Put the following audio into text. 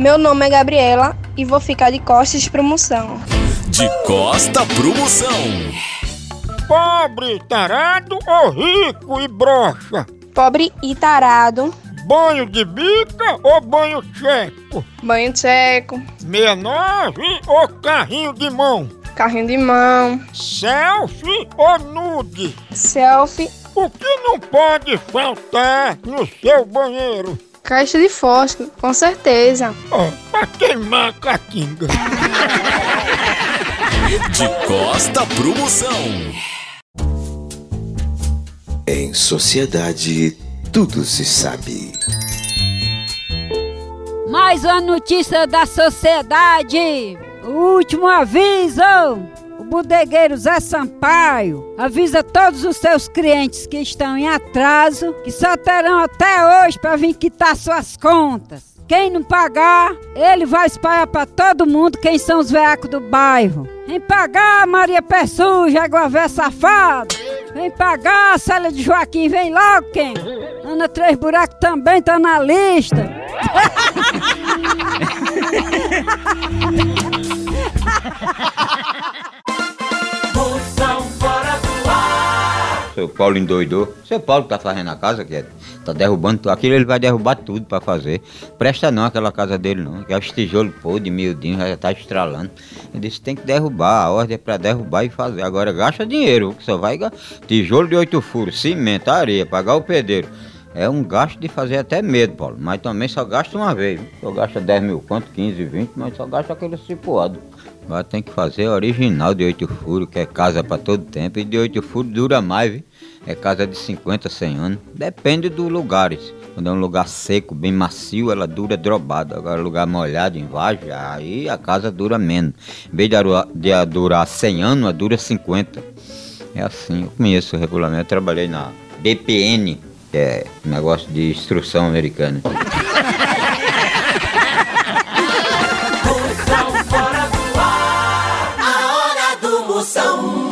Meu nome é Gabriela e vou ficar de costas pro Moção. De costa pro moção. Pobre, tarado ou rico e broxa? Pobre e tarado. Banho de bica ou banho checo? Banho seco. 69 ou carrinho de mão? Carrinho de mão. Selfie ou nude? Selfie. O que não pode faltar no seu banheiro? Caixa de fósforo, com certeza. Ó, pra queimar a caatinga. De costa pro moção. Em sociedade, tudo se sabe. Mais uma notícia da sociedade. O último aviso. Bodegueiro Zé Sampaio avisa todos os seus clientes que estão em atraso que só terão até hoje para vir quitar suas contas. Quem não pagar, ele vai espalhar para todo mundo quem são os veacos do bairro. Vem pagar, Maria Pé Suja, Safado. Vem pagar, Célia de Joaquim, vem logo quem? Ana Três Buracos também tá na lista. Seu Paulo endoidou. Seu Paulo tá fazendo a casa, que é, tá derrubando tudo. Aquilo ele vai derrubar tudo pra fazer. Presta não aquela casa dele não. Que é os tijolos podres, miudinho, já tá estralando. Ele disse tem que derrubar. A ordem é pra derrubar e fazer. Agora gasta dinheiro, que só vai tijolo de oito furos, cimento, areia, pagar o pedreiro. É um gasto de fazer até medo, Paulo. Mas também só gasta uma vez. Só gasta 10 mil quanto, 15, 20, mas só gasta aquele cipoado. Mas tem que fazer original de oito furos, que é casa pra todo tempo. E de oito furos dura mais, viu? É casa de 50, 100 anos. Depende dos lugares. Quando é um lugar seco, bem macio, ela dura drobada. Agora, lugar molhado, em vagem, aí a casa dura menos. Em vez de aru- de a durar 100 anos, ela dura 50. É assim, eu conheço o regulamento. Eu trabalhei na que é, um negócio de instrução americana. Moção.